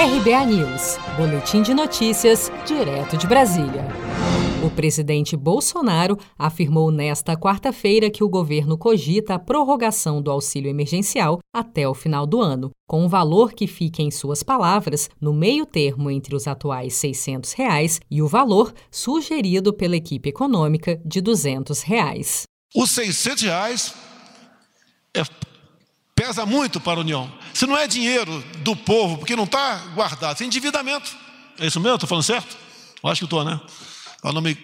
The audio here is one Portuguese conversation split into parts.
RBA News, Boletim de Notícias, direto de Brasília. O presidente Bolsonaro afirmou nesta quarta-feira que o governo cogita a prorrogação do auxílio emergencial até o final do ano, com um valor que fique, em suas palavras, no meio termo entre os atuais 600 reais e o valor sugerido pela equipe econômica de 200 reais. Os 600 reais é pesa muito para a União. Se não é dinheiro do povo, porque não está guardado, é endividamento. É isso mesmo? Estou falando certo? Eu acho que estou, né? Para não me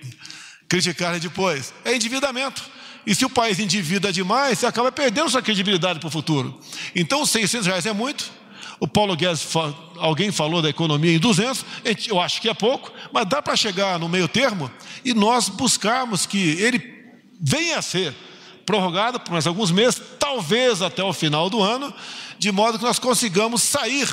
criticarem depois. É endividamento. E se o país endivida demais, você acaba perdendo sua credibilidade para o futuro. Então, 600 reais é muito. O Paulo Guedes, alguém falou da economia em 200, eu acho que é pouco, mas dá para chegar no meio termo e nós buscarmos que ele venha a ser prorrogada por mais alguns meses, talvez até o final do ano, de modo que nós consigamos sair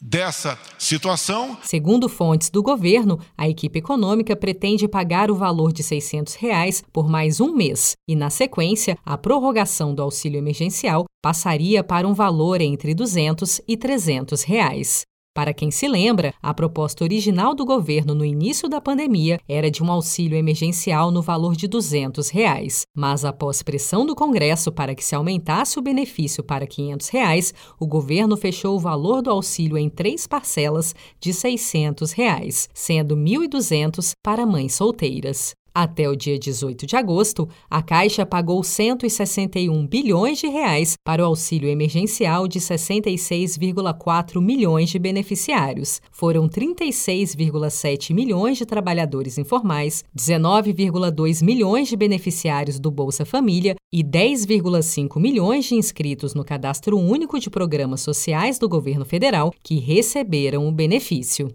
dessa situação. Segundo fontes do governo, a equipe econômica pretende pagar o valor de 600 reais por mais um mês e, na sequência, a prorrogação do auxílio emergencial passaria para um valor entre R$ 200 e 300 reais. Para quem se lembra, a proposta original do governo no início da pandemia era de um auxílio emergencial no valor de 200 reais, mas após pressão do Congresso para que se aumentasse o benefício para 500 reais, o governo fechou o valor do auxílio em três parcelas de 600 reais, sendo R$ 1.200 para mães solteiras. Até o dia 18 de agosto, a Caixa pagou 161 bilhões de reais para o auxílio emergencial de 66,4 milhões de beneficiários. Foram 36,7 milhões de trabalhadores informais, 19,2 milhões de beneficiários do Bolsa Família e 10,5 milhões de inscritos no Cadastro Único de Programas Sociais do Governo Federal que receberam o benefício.